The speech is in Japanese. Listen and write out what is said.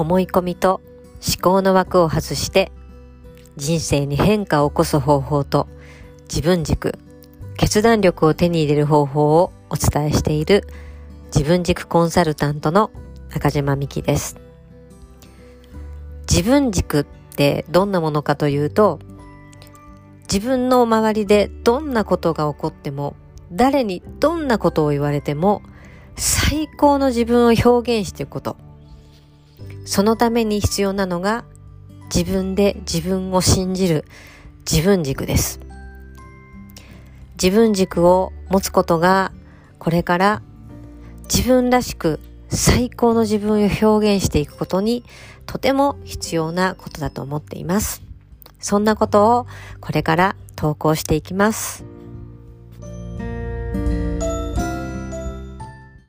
思い込みと思考の枠を外して人生に変化を起こす方法と自分軸、決断力を手に入れる方法をお伝えしている自分軸コンサルタントの中島美希です。自分軸ってどんなものかというと自分の周りでどんなことが起こっても誰にどんなことを言われても最高の自分を表現していくこと。そのために必要なのが自分で自分を信じる自分軸です。自分軸を持つことがこれから自分らしく最高の自分を表現していくことにとても必要なことだと思っています。そんなことをこれから投稿していきます。